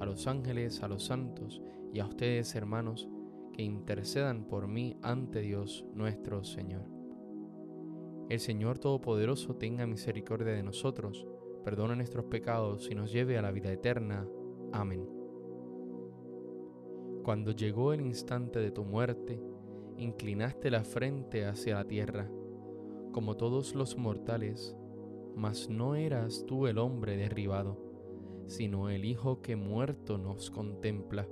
a los ángeles, a los santos y a ustedes, hermanos, que intercedan por mí ante Dios nuestro Señor. El Señor Todopoderoso tenga misericordia de nosotros, perdone nuestros pecados y nos lleve a la vida eterna. Amén. Cuando llegó el instante de tu muerte, inclinaste la frente hacia la tierra, como todos los mortales, mas no eras tú el hombre derribado, sino el Hijo que muerto nos contempla.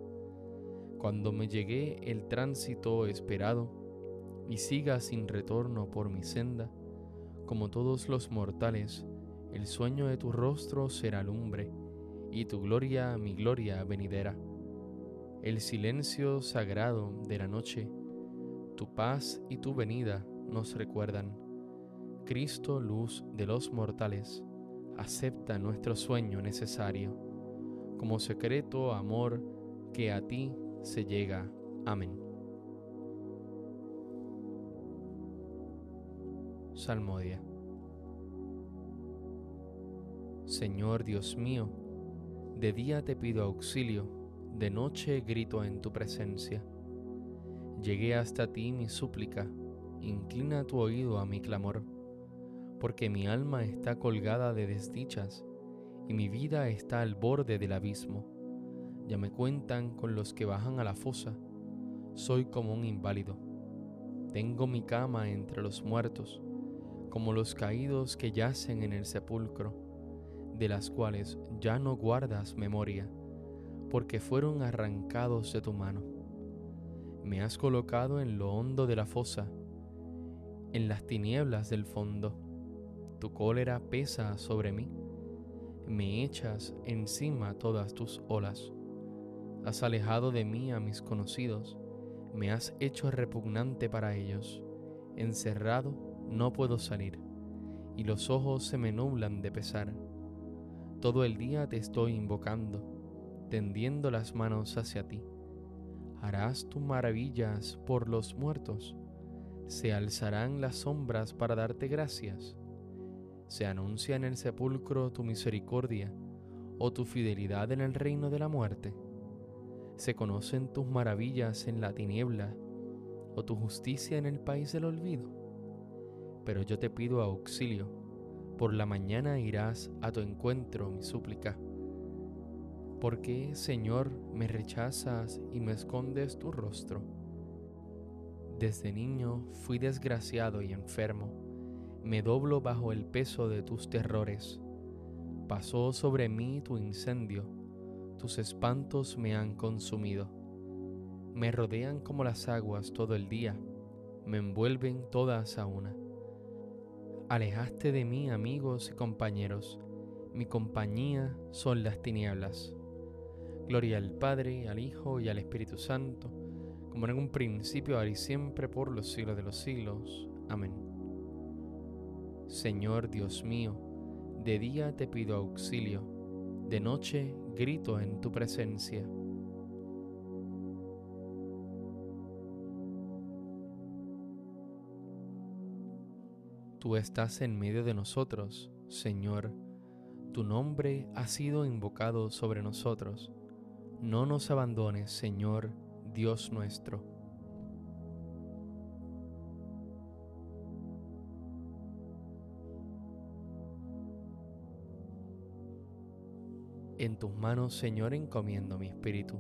Cuando me llegué el tránsito esperado, y siga sin retorno por mi senda, como todos los mortales, el sueño de tu rostro será lumbre, y tu gloria mi gloria venidera. El silencio sagrado de la noche, tu paz y tu venida nos recuerdan. Cristo, luz de los mortales, acepta nuestro sueño necesario, como secreto amor que a ti se llega. Amén. Salmodia. Señor Dios mío, de día te pido auxilio, de noche grito en tu presencia. Llegué hasta ti mi súplica, inclina tu oído a mi clamor, porque mi alma está colgada de desdichas y mi vida está al borde del abismo. Ya me cuentan con los que bajan a la fosa, soy como un inválido. Tengo mi cama entre los muertos, como los caídos que yacen en el sepulcro de las cuales ya no guardas memoria, porque fueron arrancados de tu mano. Me has colocado en lo hondo de la fosa, en las tinieblas del fondo. Tu cólera pesa sobre mí, me echas encima todas tus olas. Has alejado de mí a mis conocidos, me has hecho repugnante para ellos. Encerrado no puedo salir, y los ojos se me nublan de pesar todo el día te estoy invocando, tendiendo las manos hacia ti. Harás tus maravillas por los muertos. Se alzarán las sombras para darte gracias. Se anuncia en el sepulcro tu misericordia o tu fidelidad en el reino de la muerte. Se conocen tus maravillas en la tiniebla o tu justicia en el país del olvido. Pero yo te pido auxilio por la mañana irás a tu encuentro, mi súplica. ¿Por qué, Señor, me rechazas y me escondes tu rostro? Desde niño fui desgraciado y enfermo, me doblo bajo el peso de tus terrores. Pasó sobre mí tu incendio, tus espantos me han consumido. Me rodean como las aguas todo el día, me envuelven todas a una. Alejaste de mí amigos y compañeros, mi compañía son las tinieblas. Gloria al Padre, al Hijo y al Espíritu Santo, como en un principio, ahora y siempre, por los siglos de los siglos. Amén. Señor Dios mío, de día te pido auxilio, de noche grito en tu presencia. Tú estás en medio de nosotros, Señor. Tu nombre ha sido invocado sobre nosotros. No nos abandones, Señor, Dios nuestro. En tus manos, Señor, encomiendo mi espíritu.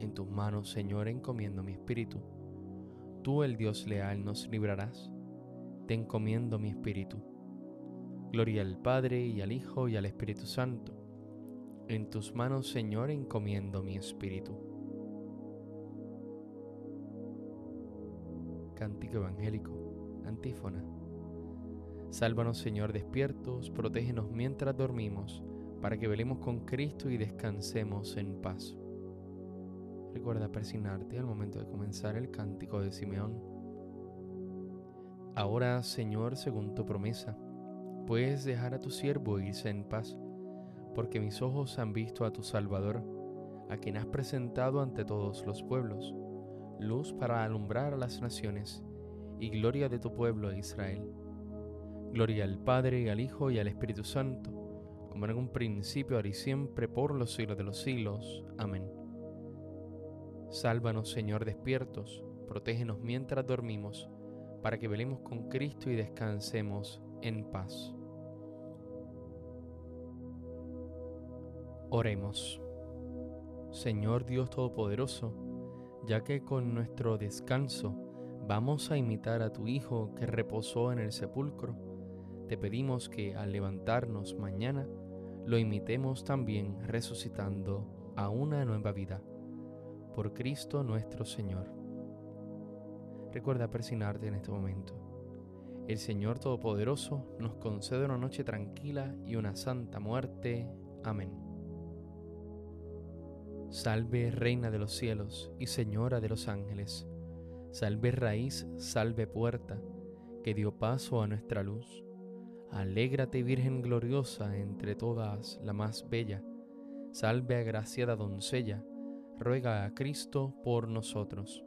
En tus manos, Señor, encomiendo mi espíritu. Tú, el Dios leal, nos librarás te encomiendo mi espíritu. Gloria al Padre y al Hijo y al Espíritu Santo. En tus manos, Señor, encomiendo mi espíritu. Cántico Evangélico, antífona. Sálvanos, Señor, despiertos, protégenos mientras dormimos, para que velemos con Cristo y descansemos en paz. Recuerda persignarte al momento de comenzar el cántico de Simeón. Ahora, Señor, según tu promesa, puedes dejar a tu siervo irse en paz, porque mis ojos han visto a tu Salvador, a quien has presentado ante todos los pueblos, luz para alumbrar a las naciones y gloria de tu pueblo Israel. Gloria al Padre, al Hijo y al Espíritu Santo, como en un principio, ahora y siempre, por los siglos de los siglos. Amén. Sálvanos, Señor, despiertos, protégenos mientras dormimos para que velemos con Cristo y descansemos en paz. Oremos. Señor Dios Todopoderoso, ya que con nuestro descanso vamos a imitar a tu Hijo que reposó en el sepulcro, te pedimos que al levantarnos mañana lo imitemos también resucitando a una nueva vida. Por Cristo nuestro Señor. Recuerda persignarte en este momento. El Señor Todopoderoso nos concede una noche tranquila y una santa muerte. Amén. Salve Reina de los cielos y Señora de los ángeles. Salve raíz, salve puerta, que dio paso a nuestra luz. Alégrate Virgen gloriosa entre todas la más bella. Salve agraciada doncella, ruega a Cristo por nosotros.